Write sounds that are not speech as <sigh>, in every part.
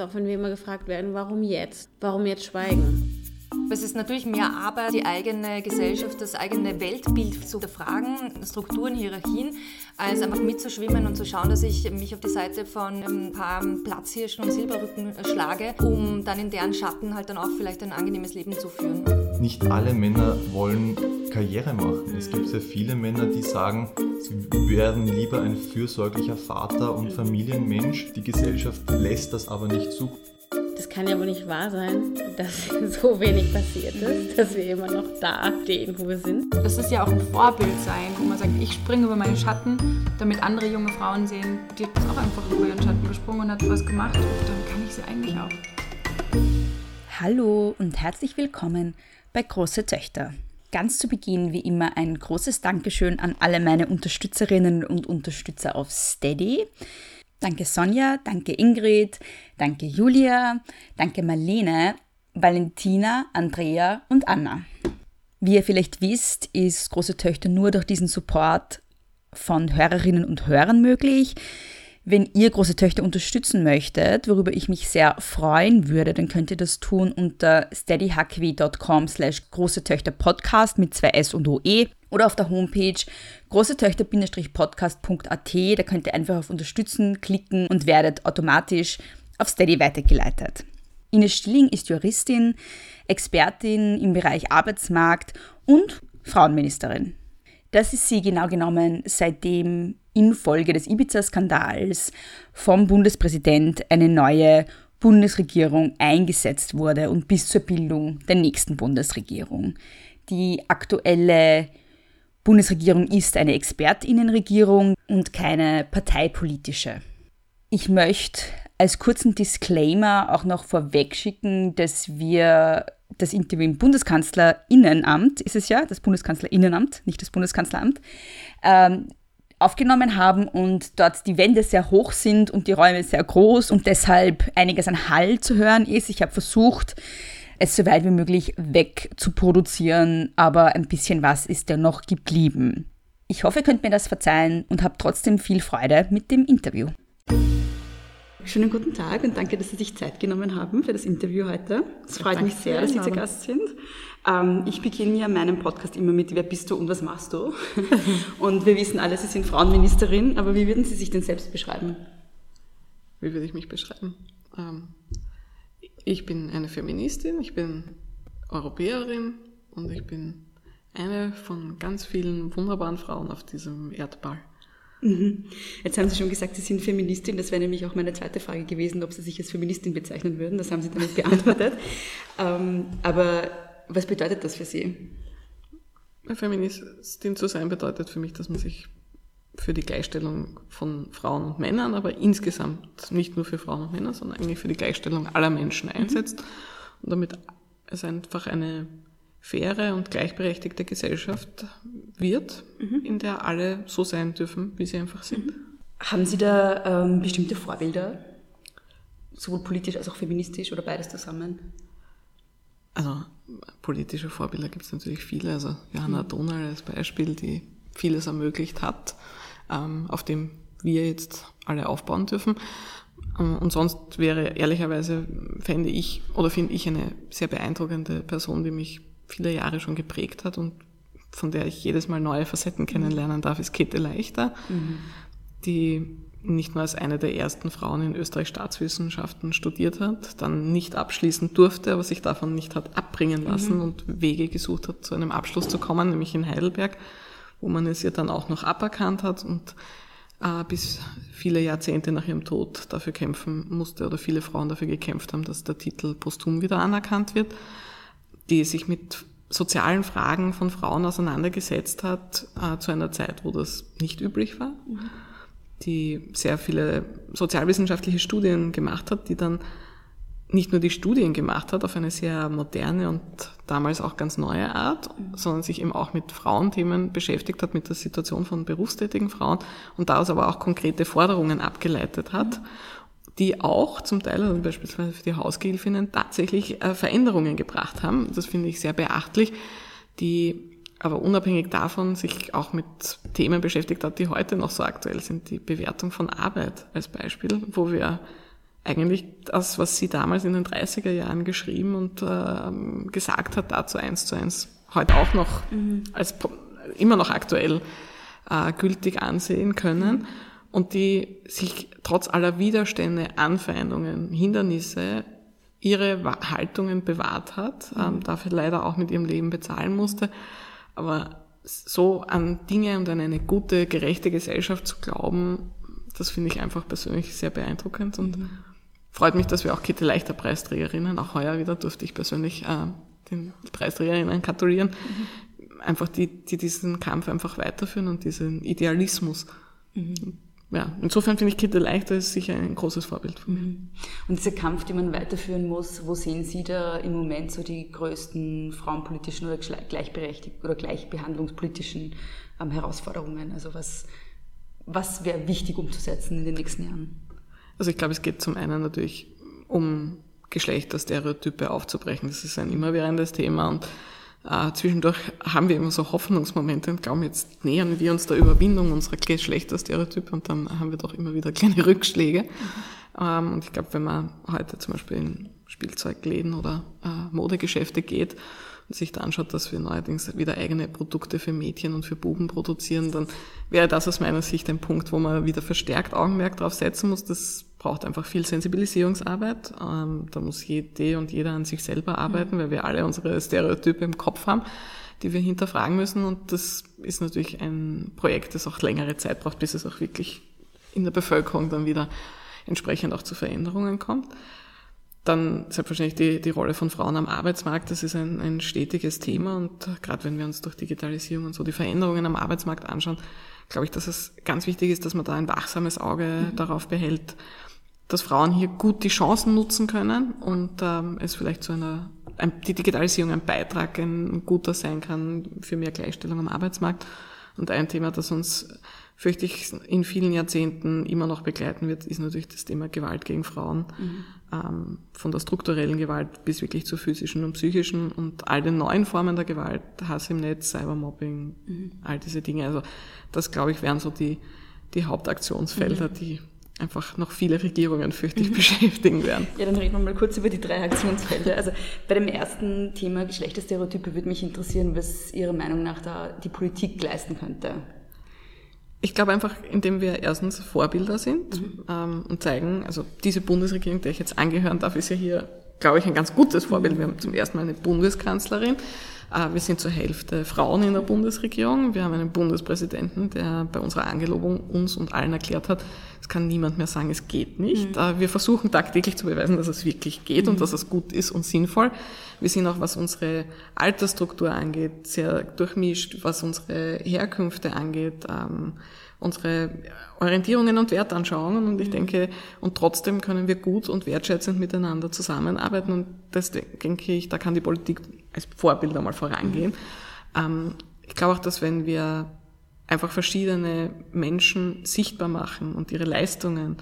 Auch wenn wir immer gefragt werden, warum jetzt? Warum jetzt schweigen? Es ist natürlich mehr Arbeit, die eigene Gesellschaft, das eigene Weltbild zu hinterfragen, Strukturen, Hierarchien, als einfach mitzuschwimmen und zu schauen, dass ich mich auf die Seite von ein paar Platzhirschen und Silberrücken schlage, um dann in deren Schatten halt dann auch vielleicht ein angenehmes Leben zu führen. Nicht alle Männer wollen Karriere machen. Es gibt sehr viele Männer, die sagen, sie werden lieber ein fürsorglicher Vater und Familienmensch. Die Gesellschaft lässt das aber nicht zu. Das kann ja wohl nicht wahr sein, dass <laughs> so wenig passiert ist, dass wir immer noch da stehen, wo wir sind. Das ist ja auch ein Vorbild sein, wo man sagt, ich springe über meinen Schatten, damit andere junge Frauen sehen, die hat auch einfach über ihren Schatten gesprungen und hat was gemacht und dann kann ich sie eigentlich auch. Hallo und herzlich willkommen bei Große Töchter. Ganz zu Beginn wie immer ein großes Dankeschön an alle meine Unterstützerinnen und Unterstützer auf Steady. Danke Sonja, danke Ingrid, danke Julia, danke Marlene, Valentina, Andrea und Anna. Wie ihr vielleicht wisst, ist Große Töchter nur durch diesen Support von Hörerinnen und Hörern möglich. Wenn ihr große Töchter unterstützen möchtet, worüber ich mich sehr freuen würde, dann könnt ihr das tun unter steadyhq.com slash große Töchter Podcast mit zwei S und OE oder auf der Homepage großetöchter-podcast.at. Da könnt ihr einfach auf Unterstützen klicken und werdet automatisch auf Steady weitergeleitet. Ines Stilling ist Juristin, Expertin im Bereich Arbeitsmarkt und Frauenministerin. Das ist sie genau genommen, seitdem infolge des Ibiza-Skandals vom Bundespräsident eine neue Bundesregierung eingesetzt wurde und bis zur Bildung der nächsten Bundesregierung. Die aktuelle Bundesregierung ist eine Expertinnenregierung und keine parteipolitische. Ich möchte als kurzen Disclaimer auch noch vorwegschicken, dass wir das Interview im Bundeskanzlerinnenamt, ist es ja, das Bundeskanzlerinnenamt, nicht das Bundeskanzleramt, ähm, aufgenommen haben und dort die Wände sehr hoch sind und die Räume sehr groß und deshalb einiges an Hall zu hören ist. Ich habe versucht, es so weit wie möglich wegzuproduzieren, aber ein bisschen was ist dennoch geblieben. Ich hoffe, ihr könnt mir das verzeihen und habt trotzdem viel Freude mit dem Interview. Schönen guten Tag und danke, dass Sie sich Zeit genommen haben für das Interview heute. Es freut danke mich sehr, dass Sie zu Gast sind. Ähm, ich beginne ja meinen Podcast immer mit Wer bist du und was machst du? <laughs> und wir wissen alle, Sie sind Frauenministerin, aber wie würden Sie sich denn selbst beschreiben? Wie würde ich mich beschreiben? Ähm, ich bin eine Feministin, ich bin Europäerin und ich bin eine von ganz vielen wunderbaren Frauen auf diesem Erdball. Mhm. Jetzt haben Sie schon gesagt, Sie sind Feministin. Das wäre nämlich auch meine zweite Frage gewesen, ob Sie sich als Feministin bezeichnen würden. Das haben Sie damit beantwortet. <laughs> ähm, aber was bedeutet das für Sie? Feministin zu sein bedeutet für mich, dass man sich für die Gleichstellung von Frauen und Männern, aber insgesamt nicht nur für Frauen und Männer, sondern eigentlich für die Gleichstellung aller Menschen mhm. einsetzt mhm. und damit es einfach eine faire und gleichberechtigte Gesellschaft wird, mhm. in der alle so sein dürfen, wie sie einfach sind. Mhm. Haben Sie da ähm, bestimmte Vorbilder, sowohl politisch als auch feministisch oder beides zusammen? Also politische Vorbilder gibt es natürlich viele. Also Johanna mhm. Donal als Beispiel, die vieles ermöglicht hat, ähm, auf dem wir jetzt alle aufbauen dürfen. Ähm, und sonst wäre ehrlicherweise, fände ich oder finde ich eine sehr beeindruckende Person, die mich viele Jahre schon geprägt hat und von der ich jedes Mal neue Facetten kennenlernen darf, ist Käthe Leichter, mhm. die nicht nur als eine der ersten Frauen in Österreich Staatswissenschaften studiert hat, dann nicht abschließen durfte, aber sich davon nicht hat abbringen lassen mhm. und Wege gesucht hat, zu einem Abschluss zu kommen, nämlich in Heidelberg, wo man es ihr dann auch noch aberkannt hat und äh, bis viele Jahrzehnte nach ihrem Tod dafür kämpfen musste oder viele Frauen dafür gekämpft haben, dass der Titel posthum wieder anerkannt wird, die sich mit sozialen Fragen von Frauen auseinandergesetzt hat, äh, zu einer Zeit, wo das nicht üblich war. Mhm. die sehr viele sozialwissenschaftliche Studien gemacht hat, die dann nicht nur die Studien gemacht hat auf eine sehr moderne und damals auch ganz neue Art, sondern sich eben auch mit Frauenthemen beschäftigt hat, mit der Situation von berufstätigen Frauen und daraus aber auch konkrete Forderungen abgeleitet hat, die auch zum Teil, also beispielsweise für die Hausgehilfinnen, tatsächlich äh, Veränderungen gebracht haben. Das finde ich sehr beachtlich, die aber unabhängig davon sich auch mit Themen beschäftigt hat, die heute noch so aktuell sind. Die Bewertung von Arbeit als Beispiel, wo wir eigentlich das, was sie damals in den 30er Jahren geschrieben und äh, gesagt hat, dazu eins zu eins heute auch noch mhm. als immer noch aktuell äh, gültig ansehen können und die sich trotz aller Widerstände, Anfeindungen, Hindernisse ihre Haltungen bewahrt hat, mhm. ähm, dafür leider auch mit ihrem Leben bezahlen musste. Aber so an Dinge und an eine gute, gerechte Gesellschaft zu glauben, das finde ich einfach persönlich sehr beeindruckend und mhm. freut mich, dass wir auch Kitty Leichter Preisträgerinnen, auch heuer wieder durfte ich persönlich äh, den Preisträgerinnen gratulieren, mhm. einfach die, die diesen Kampf einfach weiterführen und diesen Idealismus. Mhm ja, insofern finde ich Kitty Leichter ist sicher ein großes Vorbild von mir. Mhm. Und dieser Kampf, den man weiterführen muss, wo sehen Sie da im Moment so die größten frauenpolitischen oder gleichberechtigten oder gleichbehandlungspolitischen ähm, Herausforderungen? Also was, was wäre wichtig umzusetzen in den nächsten Jahren? Also ich glaube, es geht zum einen natürlich um Geschlechterstereotype aufzubrechen. Das ist ein immerwährendes Thema und äh, zwischendurch haben wir immer so Hoffnungsmomente und glauben, jetzt nähern wir uns der Überwindung unserer Geschlechterstereotype und dann haben wir doch immer wieder kleine <laughs> Rückschläge. Ähm, und ich glaube, wenn man heute zum Beispiel in Spielzeugläden oder äh, Modegeschäfte geht sich da anschaut, dass wir neuerdings wieder eigene Produkte für Mädchen und für Buben produzieren, dann wäre das aus meiner Sicht ein Punkt, wo man wieder verstärkt Augenmerk drauf setzen muss. Das braucht einfach viel Sensibilisierungsarbeit. Ähm, da muss jede und jeder an sich selber arbeiten, weil wir alle unsere Stereotype im Kopf haben, die wir hinterfragen müssen. Und das ist natürlich ein Projekt, das auch längere Zeit braucht, bis es auch wirklich in der Bevölkerung dann wieder entsprechend auch zu Veränderungen kommt. Dann selbstverständlich die, die Rolle von Frauen am Arbeitsmarkt, das ist ein, ein stetiges Thema und gerade wenn wir uns durch Digitalisierung und so die Veränderungen am Arbeitsmarkt anschauen, glaube ich, dass es ganz wichtig ist, dass man da ein wachsames Auge mhm. darauf behält, dass Frauen hier gut die Chancen nutzen können und ähm, es vielleicht zu einer, ein, die Digitalisierung ein Beitrag, ein guter sein kann für mehr Gleichstellung am Arbeitsmarkt. Und ein Thema, das uns, fürchte ich, in vielen Jahrzehnten immer noch begleiten wird, ist natürlich das Thema Gewalt gegen Frauen. Mhm. Ähm, von der strukturellen Gewalt bis wirklich zur physischen und psychischen und all den neuen Formen der Gewalt, Hass im Netz, Cybermobbing, mhm. all diese Dinge. Also das, glaube ich, wären so die, die Hauptaktionsfelder, mhm. die einfach noch viele Regierungen, fürchte ich, <laughs> beschäftigen werden. Ja, dann reden wir mal kurz über die drei Aktionsfelder. Also bei dem ersten Thema Geschlechterstereotype würde mich interessieren, was Ihrer Meinung nach da die Politik leisten könnte. Ich glaube einfach, indem wir erstens Vorbilder sind mhm. ähm, und zeigen, also diese Bundesregierung, der ich jetzt angehören darf, ist ja hier, glaube ich, ein ganz gutes Vorbild. Wir haben zum ersten Mal eine Bundeskanzlerin. Äh, wir sind zur Hälfte Frauen in der Bundesregierung. Wir haben einen Bundespräsidenten, der bei unserer Angelobung uns und allen erklärt hat, es kann niemand mehr sagen, es geht nicht. Mhm. Äh, wir versuchen tagtäglich zu beweisen, dass es wirklich geht mhm. und dass es gut ist und sinnvoll. Wir sind auch, was unsere Altersstruktur angeht, sehr durchmischt, was unsere Herkünfte angeht, ähm, unsere Orientierungen und Wertanschauungen und ich mhm. denke, und trotzdem können wir gut und wertschätzend miteinander zusammenarbeiten und das denke ich, da kann die Politik als Vorbild einmal vorangehen. Ähm, ich glaube auch, dass wenn wir einfach verschiedene Menschen sichtbar machen und ihre Leistungen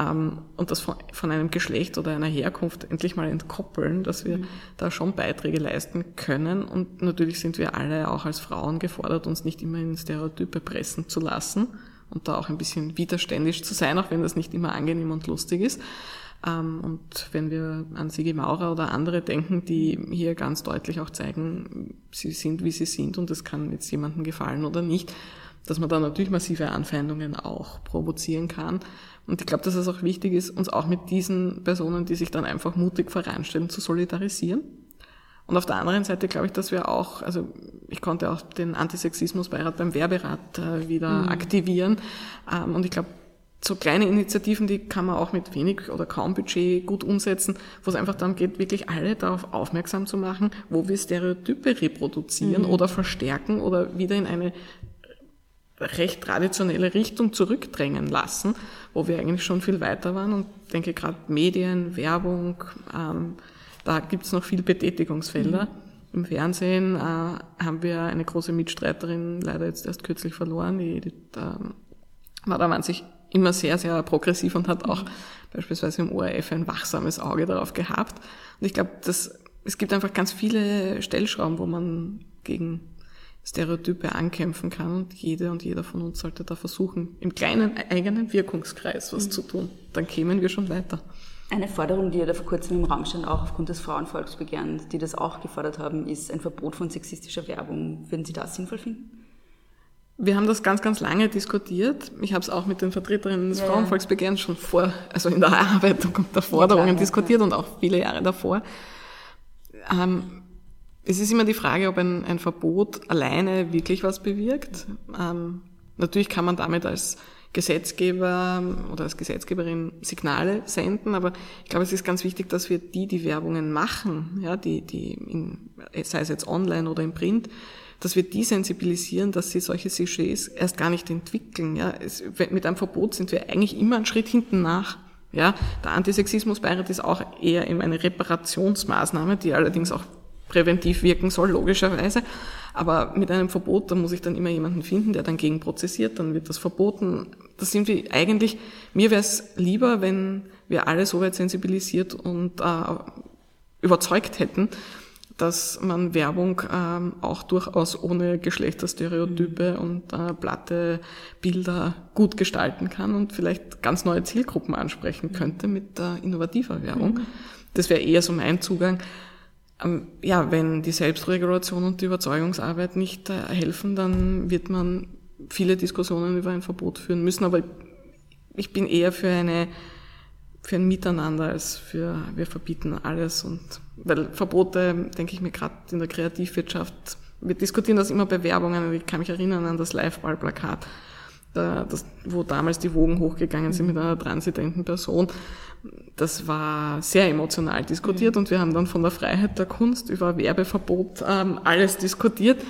und das von, von, einem Geschlecht oder einer Herkunft endlich mal entkoppeln, dass wir mhm. da schon Beiträge leisten können. Und natürlich sind wir alle auch als Frauen gefordert, uns nicht immer in Stereotype pressen zu lassen und da auch ein bisschen widerständisch zu sein, auch wenn das nicht immer angenehm und lustig ist. Ähm, und wenn wir an Sigi Maurer oder andere denken, die hier ganz deutlich auch zeigen, sie sind, wie sie sind und es kann jetzt jemandem gefallen oder nicht, dass man da natürlich massive Anfeindungen auch provozieren kann. Und ich glaube, dass es auch wichtig ist, uns auch mit diesen Personen, die sich dann einfach mutig voranstellen, zu solidarisieren. Und auf der anderen Seite glaube ich, dass wir auch, also ich konnte auch den Antisexismusbeirat beim Werberat äh, wieder mhm. aktivieren. Ähm, und ich glaube, so kleine Initiativen, die kann man auch mit wenig oder kaum Budget gut umsetzen, wo es einfach darum geht, wirklich alle darauf aufmerksam zu machen, wo wir Stereotype reproduzieren mhm. oder verstärken oder wieder in eine recht traditionelle Richtung zurückdrängen lassen, wo wir eigentlich schon viel weiter waren. Und ich denke gerade Medien, Werbung, ähm, da gibt's noch viel Betätigungsfelder. Mhm. Im Fernsehen äh, haben wir eine große Mitstreiterin leider jetzt erst kürzlich verloren. Die Edith ähm, war da sich immer sehr, sehr progressiv und hat auch mhm. beispielsweise im ORF ein wachsames Auge darauf gehabt. Und ich glaube, es gibt einfach ganz viele Stellschrauben, wo man gegen Stereotype ankämpfen kann und jede und jeder von uns sollte da versuchen, im kleinen eigenen Wirkungskreis was mhm. zu tun. Dann kämen wir schon weiter. Eine Forderung, die ja da vor kurzem im Raum stand, auch aufgrund des Frauenvolksbegehrens, die das auch gefordert haben, ist ein Verbot von sexistischer Werbung. Würden Sie das sinnvoll finden? Wir haben das ganz, ganz lange diskutiert. Ich habe es auch mit den Vertreterinnen des ja, Frauenvolksbegehrens schon vor, also in der Erarbeitung der Forderungen ja, klar, diskutiert ja. und auch viele Jahre davor. Ähm, es ist immer die Frage, ob ein, ein Verbot alleine wirklich was bewirkt. Ähm, natürlich kann man damit als Gesetzgeber oder als Gesetzgeberin Signale senden, aber ich glaube, es ist ganz wichtig, dass wir die, die Werbungen machen, ja, die, die in, sei es jetzt online oder im Print, dass wir die sensibilisieren, dass sie solche Sujets erst gar nicht entwickeln. Ja. Es, mit einem Verbot sind wir eigentlich immer einen Schritt hinten nach. Ja. Der Antisexismusbeirat ist auch eher eben eine Reparationsmaßnahme, die allerdings auch präventiv wirken soll, logischerweise. Aber mit einem Verbot, da muss ich dann immer jemanden finden, der dann gegen prozessiert, dann wird das verboten. Das sind wir eigentlich, mir wäre es lieber, wenn wir alle so weit sensibilisiert und äh, überzeugt hätten, dass man Werbung ähm, auch durchaus ohne Geschlechterstereotype mhm. und äh, platte Bilder gut gestalten kann und vielleicht ganz neue Zielgruppen ansprechen mhm. könnte mit äh, innovativer Werbung. Mhm. Das wäre eher so mein Zugang. Ähm, ja, wenn die Selbstregulation und die Überzeugungsarbeit nicht äh, helfen, dann wird man viele Diskussionen über ein Verbot führen müssen. Aber ich bin eher für eine für ein Miteinander als für wir verbieten alles und weil Verbote, denke ich mir gerade in der Kreativwirtschaft, wir diskutieren das immer bei Werbungen, ich kann mich erinnern an das Live-Ball-Plakat, wo damals die Wogen hochgegangen sind mit einer transidenten Person. Das war sehr emotional diskutiert und wir haben dann von der Freiheit der Kunst über Werbeverbot ähm, alles diskutiert.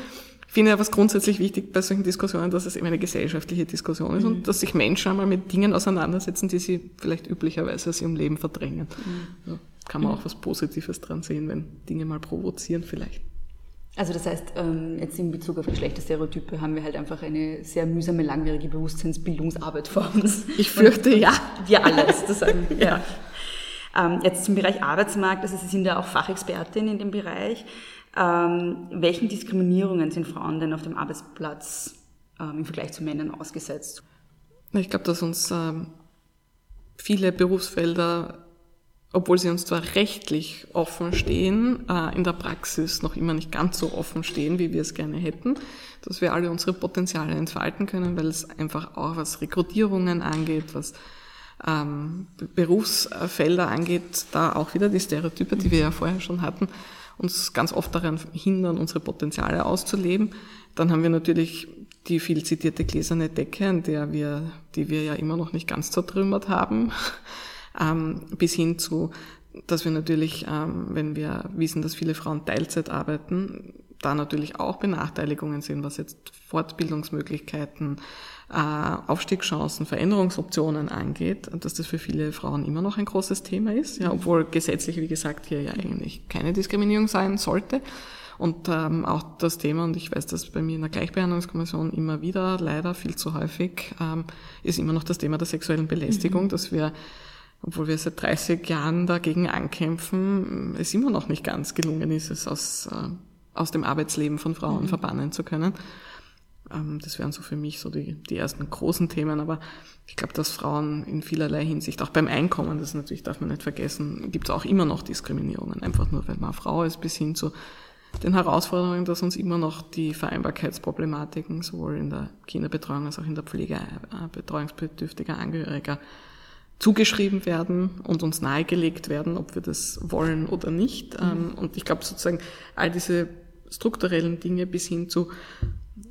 Ich finde aber es grundsätzlich wichtig bei solchen Diskussionen, dass es eben eine gesellschaftliche Diskussion ist mhm. und dass sich Menschen einmal mit Dingen auseinandersetzen, die sie vielleicht üblicherweise aus ihrem Leben verdrängen. Mhm. Ja, kann man mhm. auch was Positives dran sehen, wenn Dinge mal provozieren vielleicht. Also das heißt, ähm, jetzt in Bezug auf Geschlechterstereotype haben wir halt einfach eine sehr mühsame, langwierige Bewusstseinsbildungsarbeit vor uns. Ich fürchte, ja. Wir alle sozusagen. <laughs> ja. Ähm, jetzt zum Bereich Arbeitsmarkt, also Sie sind ja auch Fachexpertin in dem Bereich. Ähm, welchen Diskriminierungen sind Frauen denn auf dem Arbeitsplatz im Vergleich zu Männern ausgesetzt? Ich glaube, dass uns viele Berufsfelder, obwohl sie uns zwar rechtlich offen stehen, äh, in der Praxis noch immer nicht ganz so offen stehen, wie wir es gerne hätten, dass wir alle unsere Potenziale entfalten können, weil es einfach auch was Rekrutierungen angeht, was ähm, Berufsfelder angeht, da auch wieder die Stereotype, die wir ja vorher schon hatten, uns ganz oft daran hindern, unsere Potenziale auszuleben. Dann haben wir natürlich die viel zitierte gläserne Decke, an der wir, die wir ja immer noch nicht ganz zertrümmert haben, ähm, bis hin zu, dass wir natürlich, ähm, wenn wir wissen, dass viele Frauen Teilzeit arbeiten, da natürlich auch Benachteiligungen sind, was jetzt Fortbildungsmöglichkeiten, äh, Aufstiegschancen, Veränderungsoptionen angeht, dass das für viele Frauen immer noch ein großes Thema ist, ja, obwohl gesetzlich, wie gesagt, hier ja eigentlich keine Diskriminierung sein sollte. Und ähm, auch das Thema, und ich weiß das bei mir in der Gleichbehandlungskommission immer wieder, leider viel zu häufig, ähm, ist immer noch das Thema der sexuellen Belästigung, mhm. dass wir, obwohl wir seit 30 Jahren dagegen ankämpfen, es immer noch nicht ganz gelungen ist, es aus, äh, aus dem Arbeitsleben von Frauen mhm. verbannen zu können. Ähm, das wären so für mich so die, die ersten großen Themen. Aber ich glaube, dass Frauen in vielerlei Hinsicht, auch beim Einkommen, das natürlich darf man nicht vergessen, gibt es auch immer noch Diskriminierungen. Einfach nur, weil man Frau ist, bis hin zu den Herausforderungen, dass uns immer noch die Vereinbarkeitsproblematiken sowohl in der Kinderbetreuung als auch in der Pflege betreuungsbedürftiger Angehöriger zugeschrieben werden und uns nahegelegt werden, ob wir das wollen oder nicht. Mhm. Und ich glaube sozusagen all diese strukturellen Dinge bis hin zu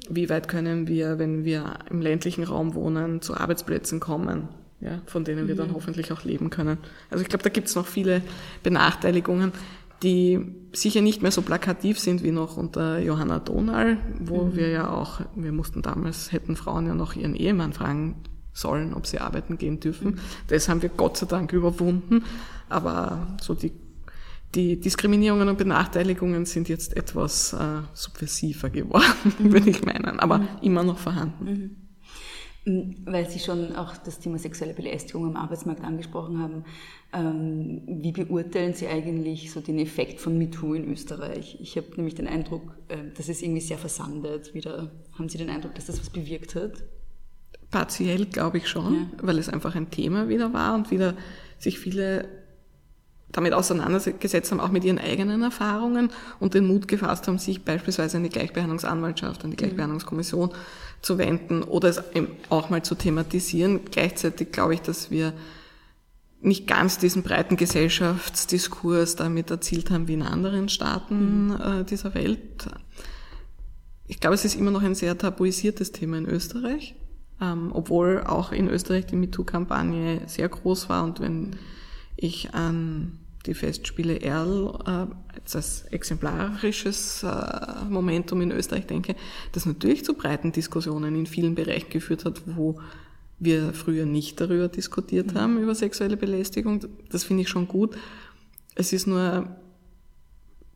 wie weit können wir, wenn wir im ländlichen Raum wohnen, zu Arbeitsplätzen kommen, ja, von denen wir dann mhm. hoffentlich auch leben können. Also ich glaube, da gibt es noch viele Benachteiligungen, die sicher nicht mehr so plakativ sind wie noch unter Johanna Donal, wo mhm. wir ja auch, wir mussten damals, hätten Frauen ja noch ihren Ehemann fragen sollen, ob sie arbeiten gehen dürfen. Mhm. Das haben wir Gott sei Dank überwunden. Aber so die die Diskriminierungen und Benachteiligungen sind jetzt etwas äh, subversiver geworden, mhm. <laughs> würde ich meinen, aber mhm. immer noch vorhanden. Mhm. mhm. Weil Sie schon auch das Thema sexuelle Belästigung am Arbeitsmarkt angesprochen haben, ähm, wie beurteilen Sie eigentlich so den Effekt von MeToo in Österreich? Ich habe nämlich den Eindruck, äh, dass es irgendwie sehr versandet. Wieder haben Sie den Eindruck, dass das was bewirkt hat? Partiell glaube ich schon, ja. weil es einfach ein Thema wieder war und wieder sich viele damit auseinandergesetzt haben, auch mit ihren eigenen Erfahrungen und den Mut gefasst haben, sich beispielsweise an die Gleichbehandlungsanwaltschaft, an die Gleichbehandlungskommission zu wenden oder es auch mal zu thematisieren. Gleichzeitig glaube ich, dass wir nicht ganz diesen breiten Gesellschaftsdiskurs damit erzielt haben wie in anderen Staaten mhm. äh, dieser Welt. Ich glaube, es ist immer noch ein sehr tabuisiertes Thema in Österreich, ähm, obwohl auch in Österreich die MeToo-Kampagne sehr groß war und wenn ich an die Festspiele Erl äh, als exemplarisches äh, Momentum in Österreich denke, das natürlich zu breiten Diskussionen in vielen Bereichen geführt hat, wo wir früher nicht darüber diskutiert haben, über sexuelle Belästigung. Das finde ich schon gut. Es ist nur,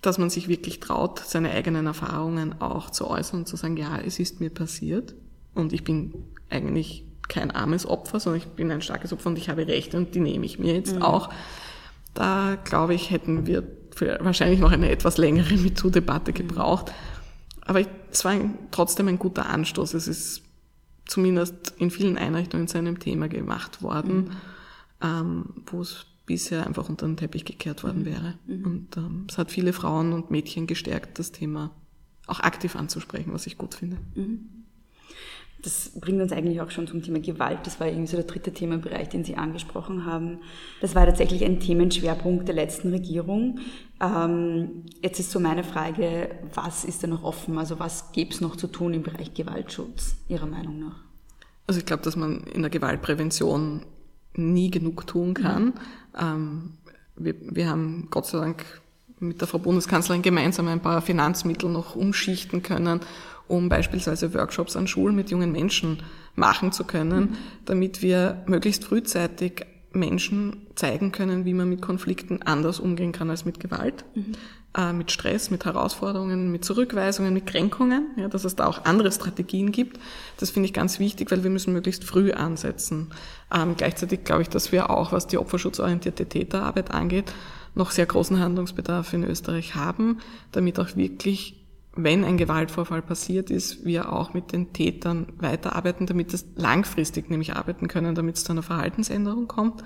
dass man sich wirklich traut, seine eigenen Erfahrungen auch zu äußern und zu sagen, ja, es ist mir passiert und ich bin eigentlich kein armes Opfer, sondern ich bin ein starkes Opfer und ich habe Rechte und die nehme ich mir jetzt mhm. auch. Da, glaube ich, hätten wir wahrscheinlich noch eine etwas längere <laughs> MeToo-Debatte gebraucht. Aber es war trotzdem ein guter Anstoß. Es ist zumindest in vielen Einrichtungen zu einem Thema gemacht worden, mhm. ähm, wo es bisher einfach unter den Teppich gekehrt worden mhm. wäre. Mhm. Und ähm, es hat viele Frauen und Mädchen gestärkt, das Thema auch aktiv anzusprechen, was ich gut finde. Mhm. Das bringt uns eigentlich auch schon zum Thema Gewalt. Das war irgendwie so der dritte Themenbereich, den Sie angesprochen haben. Das war tatsächlich ein Themenschwerpunkt der letzten Regierung. Ähm, jetzt ist so meine Frage, was ist da noch offen? Also was gäbe es noch zu tun im Bereich Gewaltschutz, Ihrer Meinung nach? Also ich glaube, dass man in der Gewaltprävention nie genug tun kann. Mhm. Ähm, wir, wir haben Gott sei Dank mit der Frau Bundeskanzlerin gemeinsam ein paar Finanzmittel noch umschichten können um beispielsweise Workshops an Schulen mit jungen Menschen machen zu können, mhm. damit wir möglichst frühzeitig Menschen zeigen können, wie man mit Konflikten anders umgehen kann als mit Gewalt, mhm. äh, mit Stress, mit Herausforderungen, mit Zurückweisungen, mit Kränkungen, ja, dass es da auch andere Strategien gibt. Das finde ich ganz wichtig, weil wir müssen möglichst früh ansetzen. Ähm, gleichzeitig glaube ich, dass wir auch, was die opferschutzorientierte Täterarbeit angeht, noch sehr großen Handlungsbedarf in Österreich haben, damit auch wirklich wenn ein Gewaltvorfall passiert ist, wir auch mit den Tätern weiterarbeiten, damit es langfristig nämlich arbeiten können, damit es zu einer Verhaltensänderung kommt.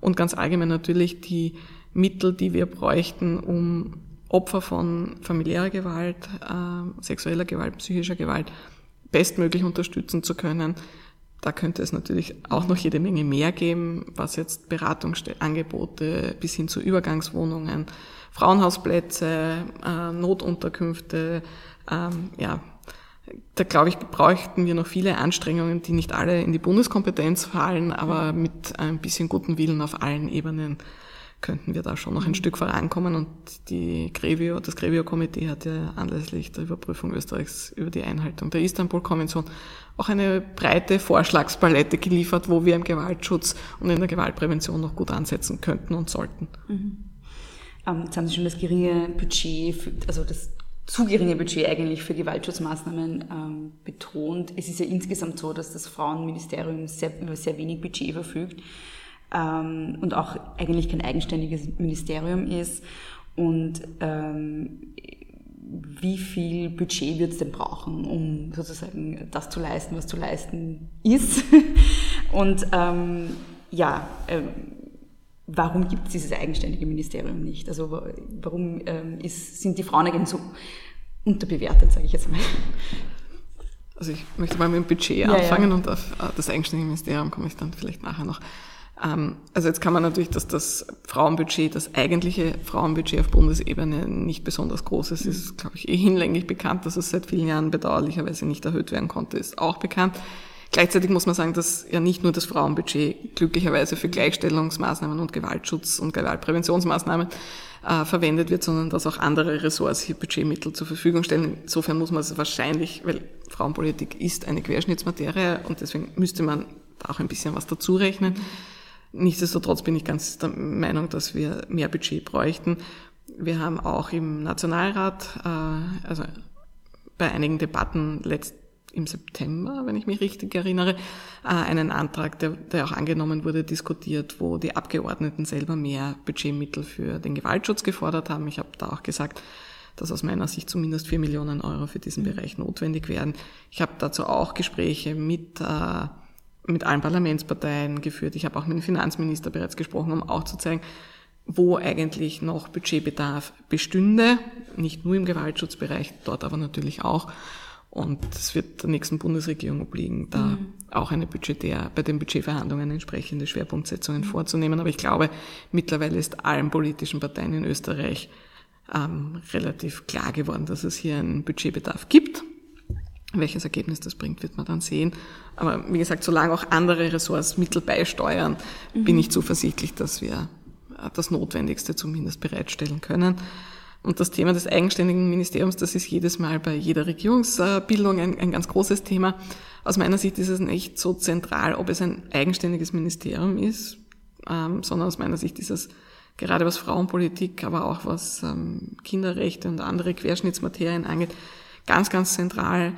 Und ganz allgemein natürlich die Mittel, die wir bräuchten, um Opfer von familiärer Gewalt, äh, sexueller Gewalt, psychischer Gewalt bestmöglich unterstützen zu können. Da könnte es natürlich auch noch jede Menge mehr geben, was jetzt Beratungsangebote bis hin zu Übergangswohnungen, Frauenhausplätze, äh, Notunterkünfte, ähm, ja, da glaube ich, bräuchten wir noch viele Anstrengungen, die nicht alle in die Bundeskompetenz fallen, aber mit ein bisschen guten Willen auf allen Ebenen könnten wir da schon noch ein mhm. Stück vorankommen. Und die Grevio, das Grevio-Komitee hat ja anlässlich der Überprüfung Österreichs über die Einhaltung der Istanbul-Konvention auch eine breite Vorschlagspalette geliefert, wo wir im Gewaltschutz und in der Gewaltprävention noch gut ansetzen könnten und sollten. Mhm. Ähm, jetzt haben Sie schon das geringe Budget, für, also das zu geringe Budget eigentlich für Gewaltschutzmaßnahmen ähm, betont. Es ist ja insgesamt so, dass das Frauenministerium sehr, über sehr wenig Budget verfügt ähm, und auch eigentlich kein eigenständiges Ministerium ist. Und ähm, wie viel Budget wird es denn brauchen, um sozusagen das zu leisten, was zu leisten ist? <laughs> und ähm, ja, ähm, warum gibt es dieses eigenständige Ministerium nicht? Also warum ähm, ist, sind die Frauen eigentlich so unterbewertet, sage ich jetzt mal? Also ich möchte mal mit dem Budget ja, anfangen ja. und auf äh, das eigenständige Ministerium komme ich dann vielleicht nachher noch. Ähm, also jetzt kann man natürlich, dass das Frauenbudget, das eigentliche Frauenbudget auf Bundesebene nicht besonders groß ist, ist, glaube ich, eh hinlänglich bekannt, dass es seit vielen Jahren bedauerlicherweise nicht erhöht werden konnte, ist auch bekannt. Gleichzeitig muss man sagen, dass ja nicht nur das Frauenbudget glücklicherweise für Gleichstellungsmaßnahmen und Gewaltschutz und Gewaltpräventionsmaßnahmen äh, verwendet wird, sondern dass auch andere Ressorts hier Budgetmittel zur Verfügung stellen. Insofern muss man es wahrscheinlich, weil Frauenpolitik ist eine Querschnittsmaterie und deswegen müsste man da auch ein bisschen was dazu rechnen. Nichtsdestotrotz bin ich ganz der Meinung, dass wir mehr Budget bräuchten. Wir haben auch im Nationalrat, äh, also bei einigen Debatten letzt, im September, wenn ich mich richtig erinnere, äh, einen Antrag, der, der auch angenommen wurde, diskutiert, wo die Abgeordneten selber mehr Budgetmittel für den Gewaltschutz gefordert haben. Ich habe da auch gesagt, dass aus meiner Sicht zumindest vier Millionen Euro für diesen mhm. Bereich notwendig werden. Ich habe dazu auch Gespräche mit, äh, mit allen Parlamentsparteien geführt. Ich habe auch mit dem Finanzminister bereits gesprochen, um auch zu zeigen, wo eigentlich noch Budgetbedarf bestünde, nicht nur im Gewaltschutzbereich, dort aber natürlich auch. Und es wird der nächsten Bundesregierung obliegen, da mhm. auch eine budgetär, bei den Budgetverhandlungen entsprechende Schwerpunktsetzungen vorzunehmen. Aber ich glaube, mittlerweile ist allen politischen Parteien in Österreich ähm, relativ klar geworden, dass es hier einen Budgetbedarf gibt. Welches Ergebnis das bringt, wird man dann sehen. Aber wie gesagt, solange auch andere Ressorts Mittel beisteuern, mhm. bin ich zuversichtlich, dass wir das Notwendigste zumindest bereitstellen können. Und das Thema des eigenständigen Ministeriums, das ist jedes Mal bei jeder Regierungsbildung ein, ein, ganz großes Thema. Aus meiner Sicht ist es nicht so zentral, ob es ein eigenständiges Ministerium ist, ähm, sondern aus meiner Sicht ist es gerade was Frauenpolitik, aber auch was ähm, Kinderrechte und andere Querschnittsmaterien angeht, ganz, ganz zentral,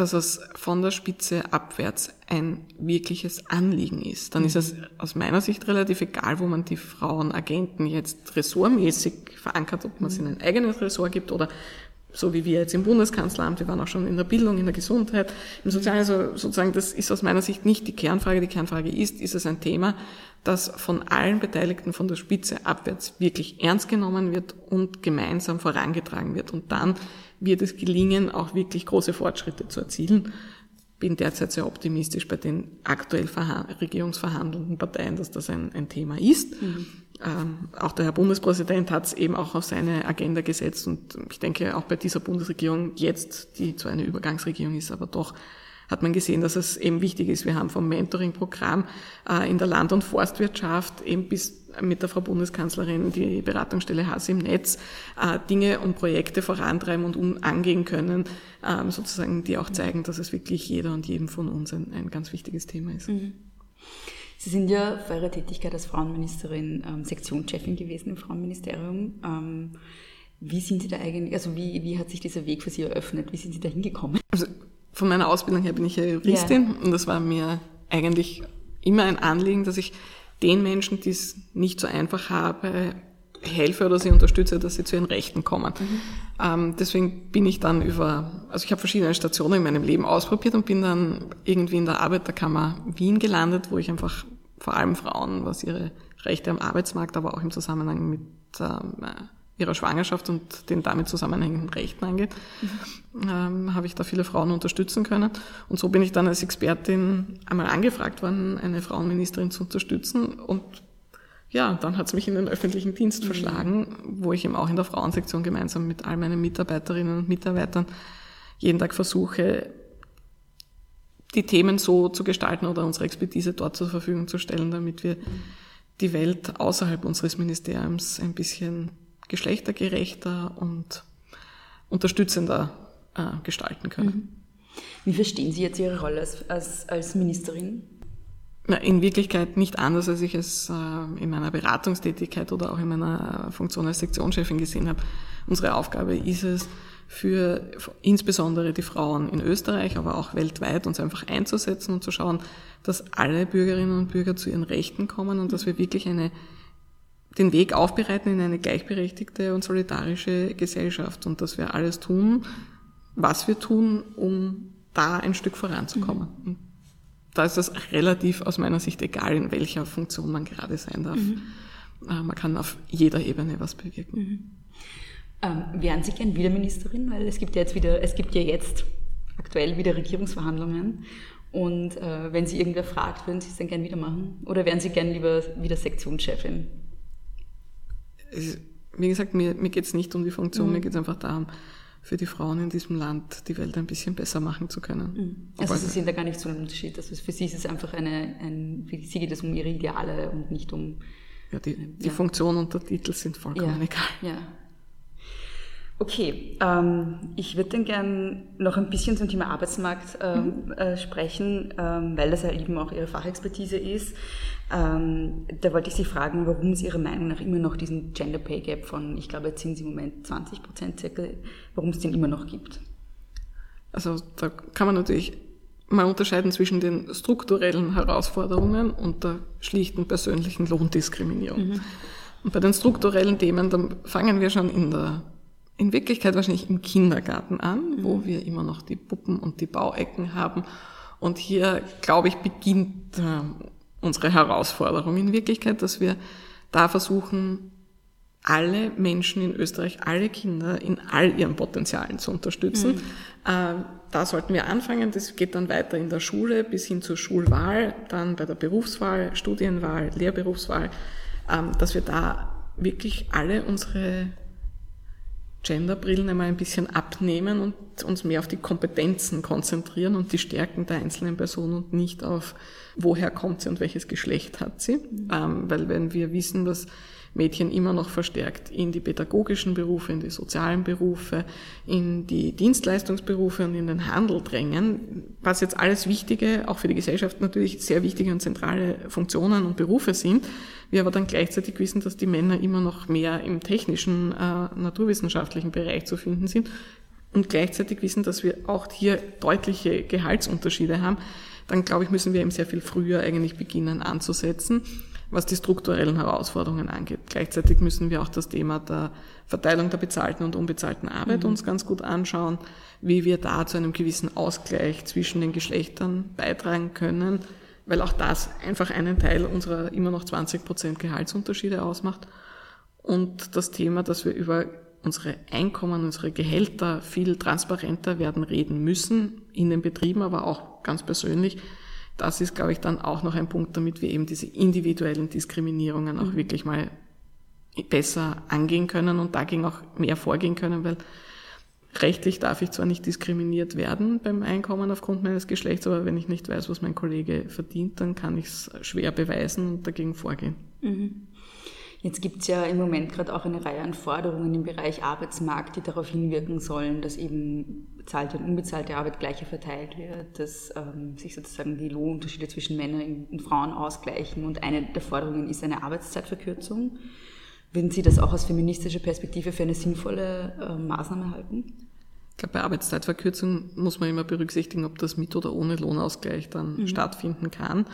dass es von der Spitze abwärts ein wirkliches Anliegen ist. Dann ist es aus meiner Sicht relativ egal, wo man die Frauenagenten jetzt ressortmäßig verankert, ob man es in ein eigenes Ressort gibt oder so wie wir jetzt im Bundeskanzleramt, wir waren auch schon in der Bildung, in der Gesundheit, im Sozialen, also sozusagen, das ist aus meiner Sicht nicht die Kernfrage. Die Kernfrage ist, ist es ein Thema, das von allen Beteiligten von der Spitze abwärts wirklich ernst genommen wird und gemeinsam vorangetragen wird. Und dann wird es gelingen, auch wirklich große Fortschritte zu erzielen. Bin derzeit sehr optimistisch bei den aktuell regierungsverhandelnden Parteien, dass das ein, ein Thema ist. Mhm. Ähm, auch der Herr Bundespräsident hat es eben auch auf seine Agenda gesetzt und ich denke auch bei dieser Bundesregierung jetzt, die zwar eine Übergangsregierung ist, aber doch hat man gesehen, dass es eben wichtig ist. Wir haben vom Mentoring-Programm äh, in der Land- und Forstwirtschaft eben bis mit der Frau Bundeskanzlerin die Beratungsstelle Hase im Netz äh, Dinge und Projekte vorantreiben und angehen können, ähm, sozusagen, die auch zeigen, dass es wirklich jeder und jedem von uns ein, ein ganz wichtiges Thema ist. Mhm. Sie sind ja vor Ihrer Tätigkeit als Frauenministerin ähm, Sektionschefin gewesen im Frauenministerium. Ähm, wie sind Sie da eigentlich, also wie, wie hat sich dieser Weg für Sie eröffnet? Wie sind Sie da hingekommen? Also von meiner Ausbildung her bin ich ja Juristin ja. und das war mir eigentlich immer ein Anliegen, dass ich den Menschen, die es nicht so einfach haben, helfe oder sie unterstütze, dass sie zu ihren Rechten kommen. Mhm. Ähm, deswegen bin ich dann über, also ich habe verschiedene Stationen in meinem Leben ausprobiert und bin dann irgendwie in der Arbeiterkammer Wien gelandet, wo ich einfach vor allem Frauen, was ihre Rechte am Arbeitsmarkt, aber auch im Zusammenhang mit ähm, ihrer Schwangerschaft und den damit zusammenhängenden Rechten angeht, mhm. ähm, habe ich da viele Frauen unterstützen können. Und so bin ich dann als Expertin einmal angefragt worden, eine Frauenministerin zu unterstützen. Und ja, dann hat es mich in den öffentlichen Dienst mhm. verschlagen, wo ich eben auch in der Frauensektion gemeinsam mit all meinen Mitarbeiterinnen und Mitarbeitern jeden Tag versuche, die Themen so zu gestalten oder unsere Expertise dort zur Verfügung zu stellen, damit wir die Welt außerhalb unseres Ministeriums ein bisschen geschlechtergerechter und unterstützender äh, gestalten können. Mhm. Wie verstehen Sie jetzt Ihre Rolle als, als, als Ministerin? Na, in Wirklichkeit nicht anders, als ich es äh, in meiner Beratungstätigkeit oder auch in meiner Funktion als Sektionschefin gesehen habe. Unsere Aufgabe ist es, für insbesondere die Frauen in Österreich, aber auch weltweit uns einfach einzusetzen und zu schauen, dass alle Bürgerinnen und Bürger zu ihren Rechten kommen und dass wir wirklich eine den Weg aufbereiten in eine gleichberechtigte und solidarische Gesellschaft und dass wir alles tun, was wir tun, um da ein Stück voranzukommen. Mhm. Da ist es relativ aus meiner Sicht egal, in welcher Funktion man gerade sein darf. Mhm. Äh, man kann auf jeder Ebene was bewirken. Mhm. Ähm, wären Sie gern wieder Ministerin? Weil es gibt ja jetzt wieder, es gibt ja jetzt aktuell wieder Regierungsverhandlungen. Und äh, wenn Sie irgendwer fragt, würden Sie es dann gern wieder machen? Oder wären Sie gern lieber wieder Sektionschefin? Wie gesagt, mir, mir geht es nicht um die Funktion, mhm. mir geht es einfach darum, für die Frauen in diesem Land die Welt ein bisschen besser machen zu können. Mhm. Also Sie sehen da gar nicht so einen Unterschied. Also für Sie ist es einfach eine, ein, für Sie geht es um Ihre Ideale und nicht um... Ja, die, die ja. Funktion und der Titel sind vollkommen ja. egal. Ja. Okay, ähm, ich würde dann gern noch ein bisschen zum Thema Arbeitsmarkt ähm, mhm. äh, sprechen, ähm, weil das ja eben auch Ihre Fachexpertise ist. Ähm, da wollte ich Sie fragen, warum es Ihrer Meinung nach immer noch diesen Gender Pay Gap von, ich glaube, jetzt sind Sie im Moment 20 Prozent circa, warum es den immer noch gibt. Also da kann man natürlich mal unterscheiden zwischen den strukturellen Herausforderungen und der schlichten persönlichen Lohndiskriminierung. Mhm. Und bei den strukturellen Themen, dann fangen wir schon in der in Wirklichkeit wahrscheinlich im Kindergarten an, wo mhm. wir immer noch die Puppen und die Bauecken haben. Und hier, glaube ich, beginnt äh, unsere Herausforderung in Wirklichkeit, dass wir da versuchen, alle Menschen in Österreich, alle Kinder in all ihren Potenzialen zu unterstützen. Mhm. Äh, da sollten wir anfangen. Das geht dann weiter in der Schule bis hin zur Schulwahl, dann bei der Berufswahl, Studienwahl, Lehrberufswahl, ähm, dass wir da wirklich alle unsere Genderbrillen einmal ein bisschen abnehmen und uns mehr auf die Kompetenzen konzentrieren und die Stärken der einzelnen Person und nicht auf, woher kommt sie und welches Geschlecht hat sie. Mhm. Ähm, weil wenn wir wissen, dass Mädchen immer noch verstärkt in die pädagogischen Berufe, in die sozialen Berufe, in die Dienstleistungsberufe und in den Handel drängen, was jetzt alles wichtige, auch für die Gesellschaft natürlich sehr wichtige und zentrale Funktionen und Berufe sind. Wir aber dann gleichzeitig wissen, dass die Männer immer noch mehr im technischen, äh, naturwissenschaftlichen Bereich zu finden sind und gleichzeitig wissen, dass wir auch hier deutliche Gehaltsunterschiede haben, dann glaube ich, müssen wir eben sehr viel früher eigentlich beginnen anzusetzen was die strukturellen Herausforderungen angeht. Gleichzeitig müssen wir auch das Thema der Verteilung der bezahlten und unbezahlten Arbeit mhm. uns ganz gut anschauen, wie wir da zu einem gewissen Ausgleich zwischen den Geschlechtern beitragen können, weil auch das einfach einen Teil unserer immer noch 20 Prozent Gehaltsunterschiede ausmacht. Und das Thema, dass wir über unsere Einkommen, unsere Gehälter viel transparenter werden reden müssen, in den Betrieben, aber auch ganz persönlich, das ist, glaube ich, dann auch noch ein Punkt, damit wir eben diese individuellen Diskriminierungen auch mhm. wirklich mal besser angehen können und dagegen auch mehr vorgehen können, weil rechtlich darf ich zwar nicht diskriminiert werden beim Einkommen aufgrund meines Geschlechts, aber wenn ich nicht weiß, was mein Kollege verdient, dann kann ich es schwer beweisen und dagegen vorgehen. Mhm. Jetzt gibt es ja im Moment gerade auch eine Reihe an Forderungen im Bereich Arbeitsmarkt, die darauf hinwirken sollen, dass eben bezahlte und unbezahlte Arbeit gleicher verteilt wird, dass ähm, sich sozusagen die Lohnunterschiede zwischen Männern und Frauen ausgleichen. Und eine der Forderungen ist eine Arbeitszeitverkürzung. Würden Sie das auch aus feministischer Perspektive für eine sinnvolle äh, Maßnahme halten? Ich glaube, bei Arbeitszeitverkürzung muss man immer berücksichtigen, ob das mit oder ohne Lohnausgleich dann mhm. stattfinden kann,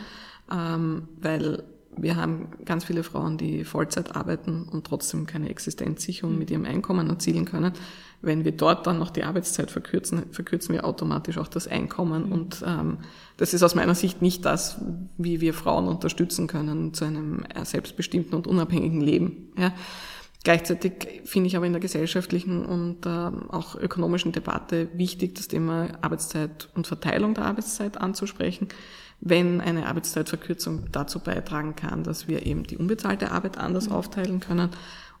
ähm, weil wir haben ganz viele Frauen, die Vollzeit arbeiten und trotzdem keine Existenzsicherung mit ihrem Einkommen erzielen können. Wenn wir dort dann noch die Arbeitszeit verkürzen, verkürzen wir automatisch auch das Einkommen. Mhm. Und ähm, das ist aus meiner Sicht nicht das, wie wir Frauen unterstützen können zu einem selbstbestimmten und unabhängigen Leben. Ja. Gleichzeitig finde ich aber in der gesellschaftlichen und äh, auch ökonomischen Debatte wichtig, das Thema Arbeitszeit und Verteilung der Arbeitszeit anzusprechen wenn eine Arbeitszeitverkürzung dazu beitragen kann, dass wir eben die unbezahlte Arbeit anders mhm. aufteilen können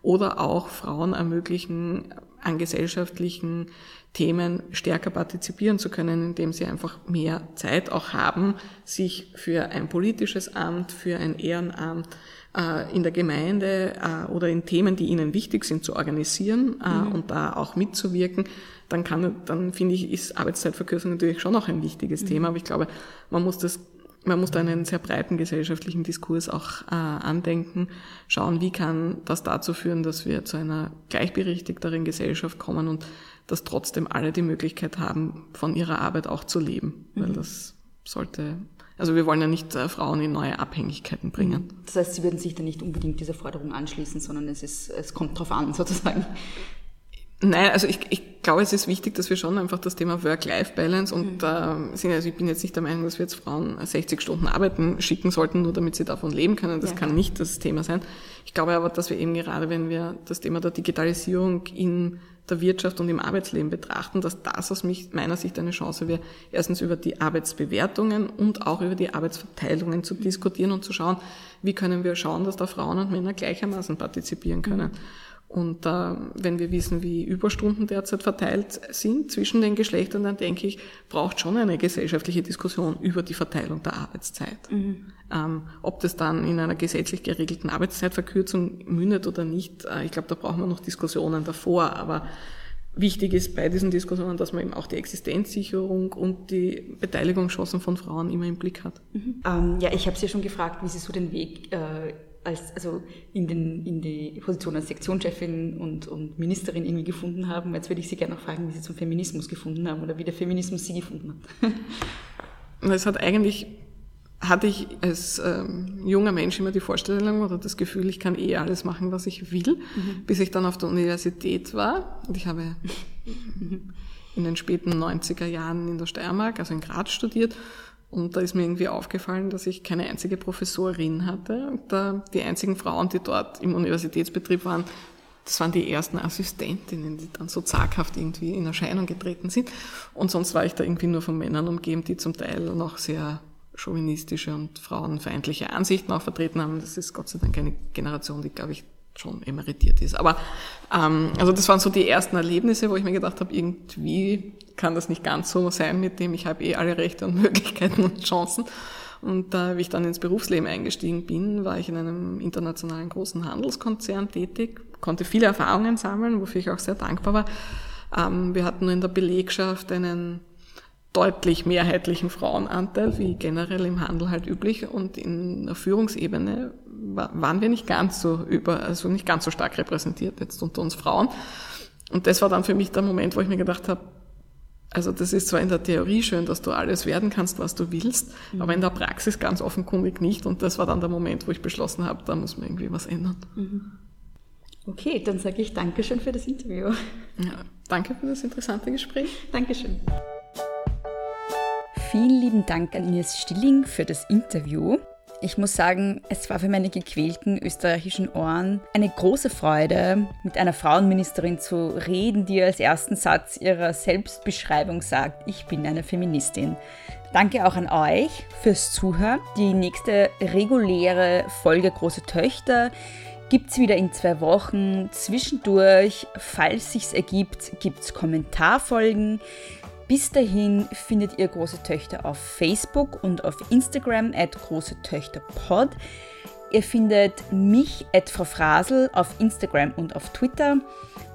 oder auch Frauen ermöglichen, an gesellschaftlichen Themen stärker partizipieren zu können, indem sie einfach mehr Zeit auch haben, sich für ein politisches Amt, für ein Ehrenamt in der Gemeinde äh, oder in Themen, die ihnen wichtig sind, zu organisieren äh, mhm. und da auch mitzuwirken, dann kann, dann finde ich, ist Arbeitszeitverkürzung natürlich schon auch ein wichtiges mhm. Thema. Aber ich glaube, man muss das man muss da einen sehr breiten gesellschaftlichen Diskurs auch äh, andenken, schauen, wie kann das dazu führen, dass wir zu einer gleichberechtigteren Gesellschaft kommen und dass trotzdem alle die Möglichkeit haben, von ihrer Arbeit auch zu leben. Mhm. Weil das sollte, also wir wollen ja nicht äh, Frauen in neue Abhängigkeiten bringen. Das heißt, Sie würden sich dann nicht unbedingt dieser Forderung anschließen, sondern es, ist, es kommt drauf an, <laughs> sozusagen. Nein, also ich, ich glaube, es ist wichtig, dass wir schon einfach das Thema Work-Life-Balance und mhm. äh, sind, also ich bin jetzt nicht der Meinung, dass wir jetzt Frauen 60 Stunden arbeiten schicken sollten, nur damit sie davon leben können. Das ja. kann nicht das Thema sein. Ich glaube aber, dass wir eben gerade, wenn wir das Thema der Digitalisierung in der Wirtschaft und im Arbeitsleben betrachten, dass das aus meiner Sicht eine Chance wäre, erstens über die Arbeitsbewertungen und auch über die Arbeitsverteilungen zu diskutieren und zu schauen, wie können wir schauen, dass da Frauen und Männer gleichermaßen partizipieren können. Mhm. Und äh, wenn wir wissen, wie Überstunden derzeit verteilt sind zwischen den Geschlechtern, dann denke ich, braucht schon eine gesellschaftliche Diskussion über die Verteilung der Arbeitszeit. Mhm. Ähm, ob das dann in einer gesetzlich geregelten Arbeitszeitverkürzung mündet oder nicht, äh, ich glaube, da brauchen wir noch Diskussionen davor. Aber wichtig ist bei diesen Diskussionen, dass man eben auch die Existenzsicherung und die Beteiligungschancen von Frauen immer im Blick hat. Mhm. Ähm, ja, ich habe Sie ja schon gefragt, wie Sie so den Weg äh, als, also in, den, in die Position als Sektionschefin und, und Ministerin irgendwie gefunden haben. Jetzt würde ich Sie gerne noch fragen, wie Sie zum Feminismus gefunden haben oder wie der Feminismus Sie gefunden hat. <laughs> Es hat eigentlich, hatte ich als ähm, junger Mensch immer die Vorstellung oder das Gefühl, ich kann eh alles machen, was ich will, mhm. bis ich dann auf der Universität war. Und ich habe <laughs> in den späten 90er Jahren in der Steiermark, also in Graz studiert Und da ist mir irgendwie aufgefallen, dass ich keine einzige Professorin hatte. Und da die einzigen Frauen, die dort im Universitätsbetrieb waren, das waren die ersten Assistentinnen, die dann so zaghaft irgendwie in Erscheinung getreten sind. Und sonst war ich da irgendwie nur von Männern umgeben, die zum Teil noch sehr chauvinistische und frauenfeindliche Ansichten auch vertreten haben. Das ist Gott sei Dank eine Generation, die, glaube ich, schon emeritiert ist. Aber ähm, also das waren so die ersten Erlebnisse, wo ich mir gedacht habe, irgendwie kann das nicht ganz so sein, mit dem ich habe eh alle Rechte und <laughs> Möglichkeiten und Chancen. Und äh, wie ich dann ins Berufsleben eingestiegen bin, war ich in einem internationalen großen Handelskonzern tätig, konnte viele Erfahrungen sammeln, wofür ich auch sehr dankbar war. Ähm, wir hatten nur in der Belegschaft einen deutlich mehrheitlichen Frauenanteil, wie generell im Handel halt üblich. Und in der Führungsebene waren wir nicht ganz so über, also nicht ganz so stark repräsentiert jetzt unter uns Frauen. Und das war dann für mich der Moment, wo ich mir gedacht habe, also das ist zwar in der Theorie schön, dass du alles werden kannst, was du willst, mhm. aber in der Praxis ganz offenkundig nicht. Und das war dann der Moment, wo ich beschlossen habe, da muss man irgendwie was ändern. Mhm. Okay, dann sage ich Dankeschön für das Interview. Ja, danke für das interessante Gespräch. Dankeschön. Vielen lieben Dank an Ines Stilling für das Interview. Ich muss sagen, es war für meine gequälten österreichischen Ohren eine große Freude, mit einer Frauenministerin zu reden, die als ersten Satz ihrer Selbstbeschreibung sagt, ich bin eine Feministin. Danke auch an euch fürs Zuhören. Die nächste reguläre Folge Große Töchter gibt es wieder in zwei Wochen. Zwischendurch, falls sich's ergibt, gibt es Kommentarfolgen. Bis dahin findet ihr große Töchter auf Facebook und auf Instagram at große Töchter Pod. Ihr findet mich at Frau Frasel auf Instagram und auf Twitter.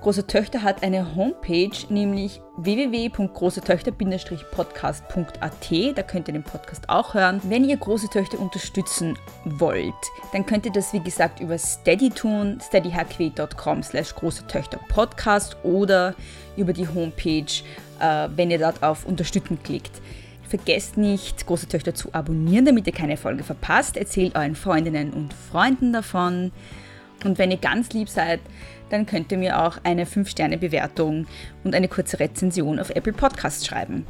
Große Töchter hat eine Homepage, nämlich www.großetöchter-podcast.at. Da könnt ihr den Podcast auch hören. Wenn ihr Große Töchter unterstützen wollt, dann könnt ihr das wie gesagt über Steady tun, steadyhq.com slash große Töchter Podcast oder über die Homepage äh, wenn ihr dort auf Unterstützen klickt. Vergesst nicht, große Töchter zu abonnieren, damit ihr keine Folge verpasst. Erzählt euren Freundinnen und Freunden davon. Und wenn ihr ganz lieb seid, dann könnt ihr mir auch eine 5-Sterne-Bewertung und eine kurze Rezension auf Apple Podcasts schreiben.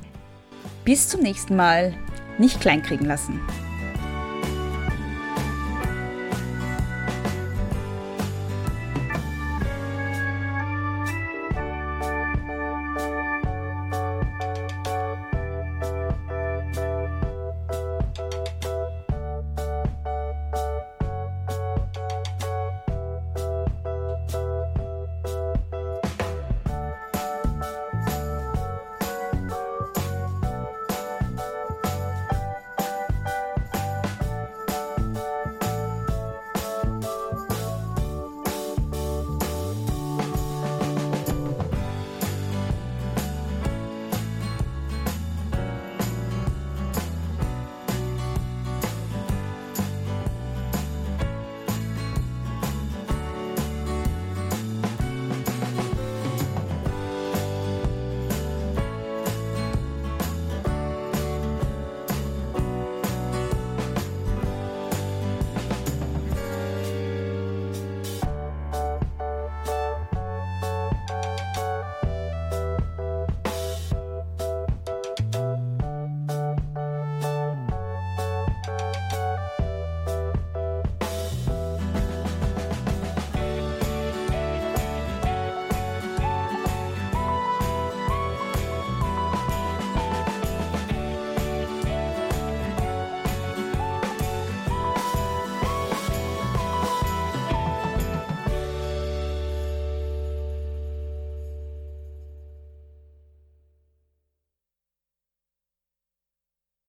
Bis zum nächsten Mal. Nicht kleinkriegen lassen.